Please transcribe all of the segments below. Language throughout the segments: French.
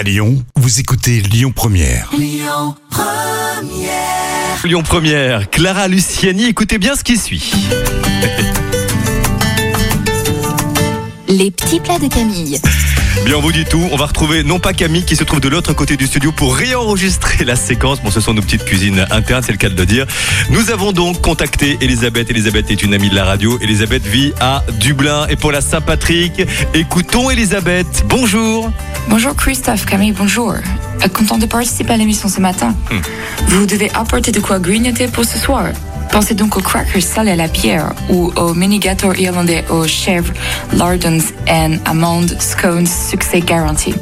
À Lyon, vous écoutez Lyon Première. Lyon Première, Clara Luciani, écoutez bien ce qui suit. Les petits plats de Camille. Bien, on vous dit tout. On va retrouver non pas Camille qui se trouve de l'autre côté du studio pour réenregistrer la séquence. Bon, ce sont nos petites cuisines internes, c'est le cas de le dire. Nous avons donc contacté Elisabeth. Elisabeth est une amie de la radio. Elisabeth vit à Dublin et pour la Saint-Patrick. Écoutons Elisabeth. Bonjour. Bonjour Christophe, Camille, bonjour. Euh, Content de participer à l'émission ce matin. Vous devez apporter de quoi grignoter pour ce soir. Pensez donc aux crackers salés à la bière ou aux mini gâteaux irlandais aux chèvres, lardons et amandes, scones, succès garanti.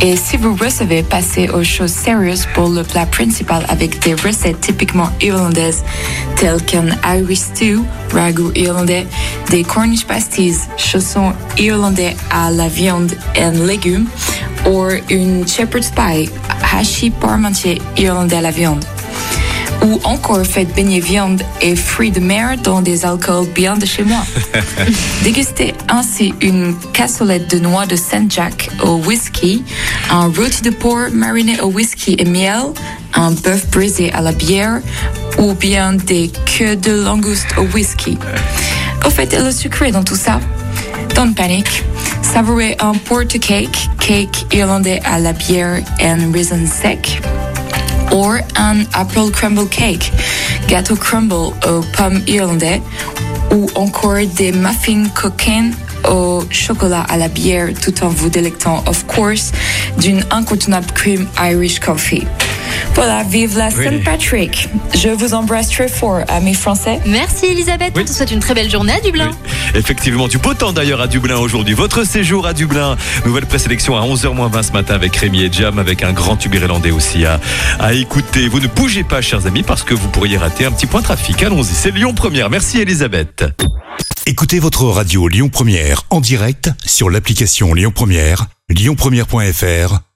Et si vous recevez, passez aux choses sérieuses pour le plat principal avec des recettes typiquement irlandaises telles qu'un Irish stew, ragoût irlandais, des Cornish pasties, chaussons irlandais à la viande et légumes, ou une shepherd's pie, hachis parmentier irlandais à la viande ou encore faites baigner viande et fruits de mer dans des alcools bien de chez moi. Dégustez ainsi une cassolette de noix de Saint-Jacques au whisky, un rôti de porc mariné au whisky et miel, un bœuf brisé à la bière ou bien des queues de langouste au whisky. Au fait, et le sucré dans tout ça Don't panic. Savourez un porter cake, cake irlandais à la bière un raisin sec ou un apple crumble cake, gâteau crumble aux pommes irlandais, ou encore des muffins coquins au chocolat à la bière tout en vous délectant, of course, d'une incontournable cream Irish coffee. Voilà, vive la Oui. Saint Patrick. Je vous embrasse très fort, amis français. Merci Elisabeth, Oui. on te souhaite une très belle journée à Dublin. Oui, Effectivement, du beau temps d'ailleurs à Dublin aujourd'hui. Votre séjour à Dublin, nouvelle présélection à 11h20 ce matin avec Rémi et Jam, avec un grand tube irlandais aussi à, à écouter. Vous ne bougez pas, chers amis, parce que vous pourriez rater un petit point trafic. Allons-y, c'est Lyon Première. Merci Elisabeth. Écoutez votre radio Lyon Première en direct sur l'application Lyon Première, lyonpremière.fr